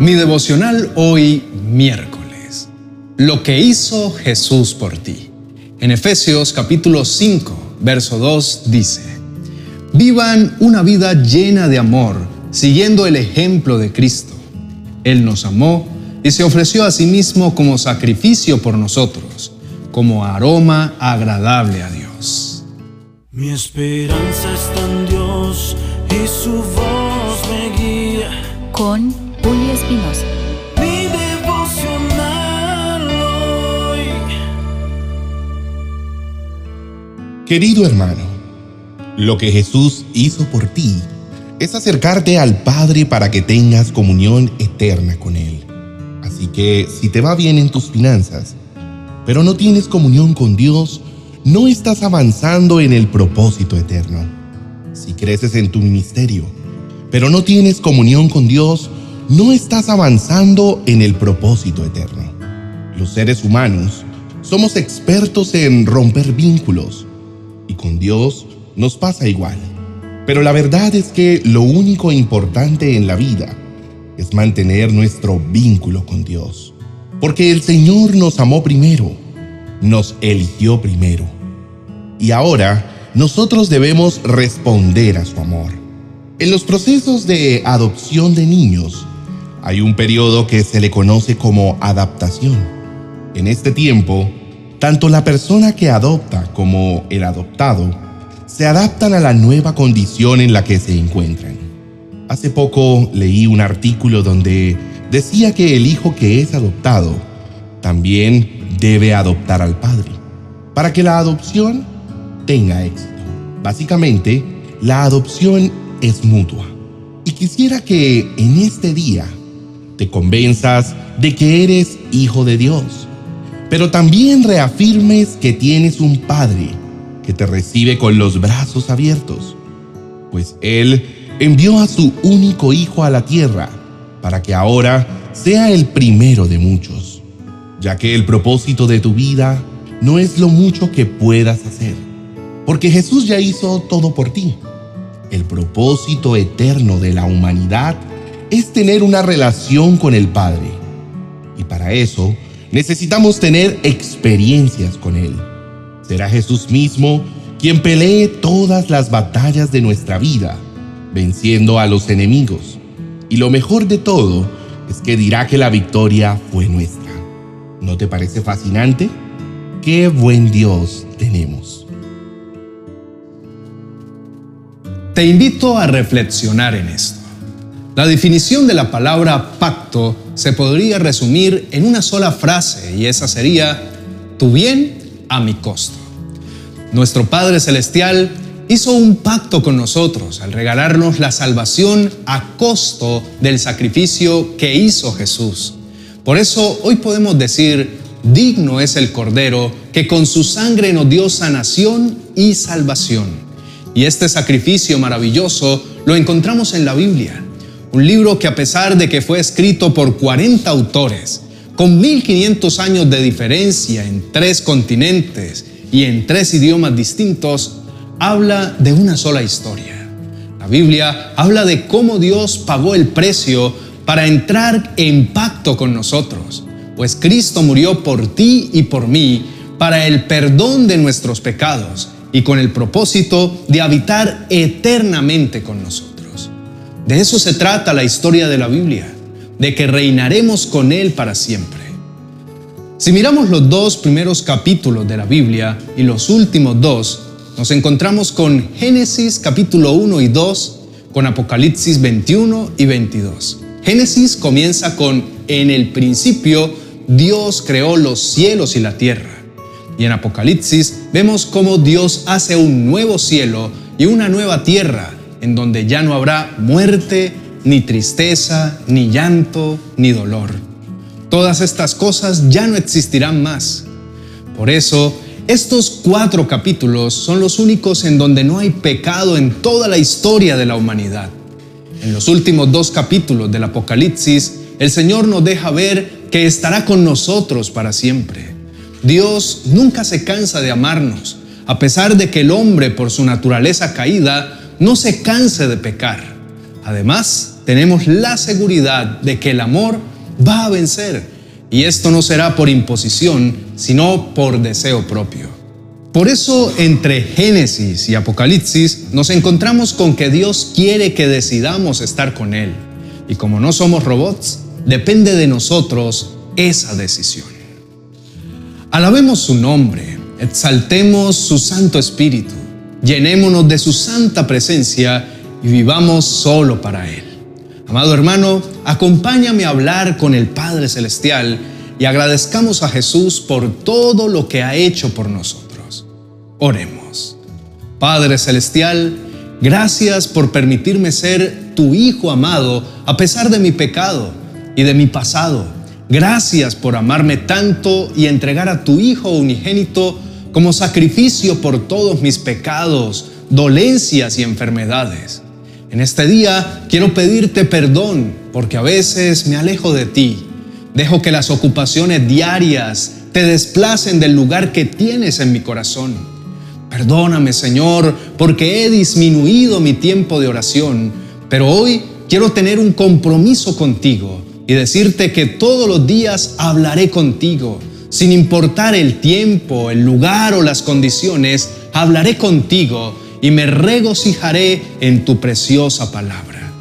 Mi devocional hoy miércoles. Lo que hizo Jesús por ti. En Efesios capítulo 5, verso 2 dice, Vivan una vida llena de amor, siguiendo el ejemplo de Cristo. Él nos amó y se ofreció a sí mismo como sacrificio por nosotros, como aroma agradable a Dios. Mi esperanza está en Dios y su voz me guía. Con Julio Espinosa. Mi devocional hoy. Querido hermano, lo que Jesús hizo por ti es acercarte al Padre para que tengas comunión eterna con Él. Así que si te va bien en tus finanzas, pero no tienes comunión con Dios, no estás avanzando en el propósito eterno. Si creces en tu ministerio, pero no tienes comunión con Dios, no estás avanzando en el propósito eterno. Los seres humanos somos expertos en romper vínculos y con Dios nos pasa igual. Pero la verdad es que lo único importante en la vida es mantener nuestro vínculo con Dios. Porque el Señor nos amó primero, nos eligió primero. Y ahora nosotros debemos responder a su amor. En los procesos de adopción de niños hay un periodo que se le conoce como adaptación. En este tiempo, tanto la persona que adopta como el adoptado se adaptan a la nueva condición en la que se encuentran. Hace poco leí un artículo donde decía que el hijo que es adoptado también debe adoptar al padre, para que la adopción tenga éxito. Básicamente, la adopción es mutua. Y quisiera que en este día te convenzas de que eres hijo de Dios, pero también reafirmes que tienes un Padre que te recibe con los brazos abiertos, pues Él envió a su único Hijo a la tierra para que ahora sea el primero de muchos, ya que el propósito de tu vida no es lo mucho que puedas hacer, porque Jesús ya hizo todo por ti. El propósito eterno de la humanidad es tener una relación con el Padre. Y para eso necesitamos tener experiencias con Él. Será Jesús mismo quien pelee todas las batallas de nuestra vida, venciendo a los enemigos. Y lo mejor de todo es que dirá que la victoria fue nuestra. ¿No te parece fascinante? Qué buen Dios tenemos. Te invito a reflexionar en esto. La definición de la palabra pacto se podría resumir en una sola frase y esa sería tu bien a mi costo. Nuestro Padre Celestial hizo un pacto con nosotros al regalarnos la salvación a costo del sacrificio que hizo Jesús. Por eso hoy podemos decir, digno es el Cordero que con su sangre nos dio sanación y salvación. Y este sacrificio maravilloso lo encontramos en la Biblia un libro que a pesar de que fue escrito por 40 autores, con 1500 años de diferencia en tres continentes y en tres idiomas distintos, habla de una sola historia. La Biblia habla de cómo Dios pagó el precio para entrar en pacto con nosotros, pues Cristo murió por ti y por mí para el perdón de nuestros pecados y con el propósito de habitar eternamente con nosotros. De eso se trata la historia de la Biblia, de que reinaremos con Él para siempre. Si miramos los dos primeros capítulos de la Biblia y los últimos dos, nos encontramos con Génesis capítulo 1 y 2, con Apocalipsis 21 y 22. Génesis comienza con En el principio Dios creó los cielos y la tierra. Y en Apocalipsis vemos cómo Dios hace un nuevo cielo y una nueva tierra en donde ya no habrá muerte, ni tristeza, ni llanto, ni dolor. Todas estas cosas ya no existirán más. Por eso, estos cuatro capítulos son los únicos en donde no hay pecado en toda la historia de la humanidad. En los últimos dos capítulos del Apocalipsis, el Señor nos deja ver que estará con nosotros para siempre. Dios nunca se cansa de amarnos, a pesar de que el hombre por su naturaleza caída no se canse de pecar. Además, tenemos la seguridad de que el amor va a vencer. Y esto no será por imposición, sino por deseo propio. Por eso entre Génesis y Apocalipsis nos encontramos con que Dios quiere que decidamos estar con Él. Y como no somos robots, depende de nosotros esa decisión. Alabemos su nombre, exaltemos su Santo Espíritu, llenémonos de su santa presencia y vivamos solo para Él. Amado hermano, acompáñame a hablar con el Padre Celestial y agradezcamos a Jesús por todo lo que ha hecho por nosotros. Oremos. Padre Celestial, gracias por permitirme ser tu Hijo amado a pesar de mi pecado y de mi pasado. Gracias por amarme tanto y entregar a tu Hijo unigénito como sacrificio por todos mis pecados, dolencias y enfermedades. En este día quiero pedirte perdón porque a veces me alejo de ti. Dejo que las ocupaciones diarias te desplacen del lugar que tienes en mi corazón. Perdóname, Señor, porque he disminuido mi tiempo de oración, pero hoy quiero tener un compromiso contigo y decirte que todos los días hablaré contigo. Sin importar el tiempo, el lugar o las condiciones, hablaré contigo y me regocijaré en tu preciosa palabra.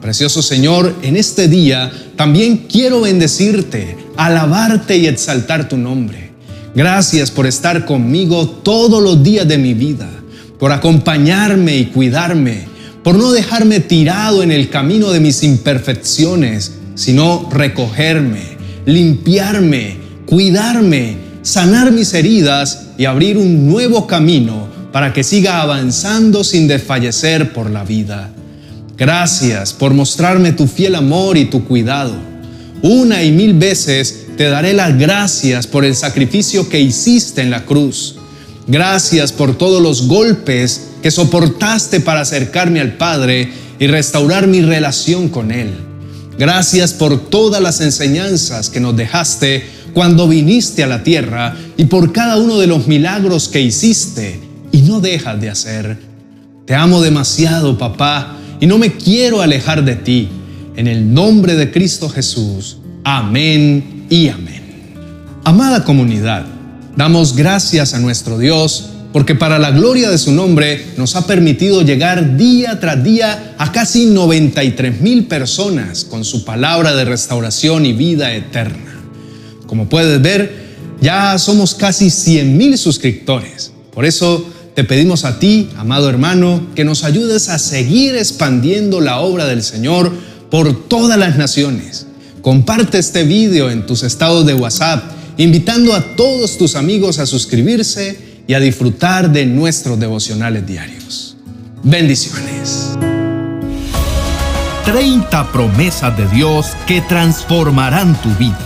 Precioso Señor, en este día también quiero bendecirte, alabarte y exaltar tu nombre. Gracias por estar conmigo todos los días de mi vida, por acompañarme y cuidarme, por no dejarme tirado en el camino de mis imperfecciones, sino recogerme, limpiarme, cuidarme, sanar mis heridas y abrir un nuevo camino para que siga avanzando sin desfallecer por la vida. Gracias por mostrarme tu fiel amor y tu cuidado. Una y mil veces te daré las gracias por el sacrificio que hiciste en la cruz. Gracias por todos los golpes que soportaste para acercarme al Padre y restaurar mi relación con Él. Gracias por todas las enseñanzas que nos dejaste cuando viniste a la tierra y por cada uno de los milagros que hiciste y no dejas de hacer. Te amo demasiado, papá, y no me quiero alejar de ti. En el nombre de Cristo Jesús. Amén y amén. Amada comunidad, damos gracias a nuestro Dios porque para la gloria de su nombre nos ha permitido llegar día tras día a casi 93 mil personas con su palabra de restauración y vida eterna. Como puedes ver, ya somos casi 100 mil suscriptores. Por eso te pedimos a ti, amado hermano, que nos ayudes a seguir expandiendo la obra del Señor por todas las naciones. Comparte este video en tus estados de WhatsApp, invitando a todos tus amigos a suscribirse y a disfrutar de nuestros devocionales diarios. Bendiciones. 30 promesas de Dios que transformarán tu vida.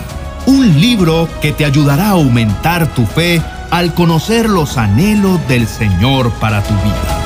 Un libro que te ayudará a aumentar tu fe al conocer los anhelos del Señor para tu vida.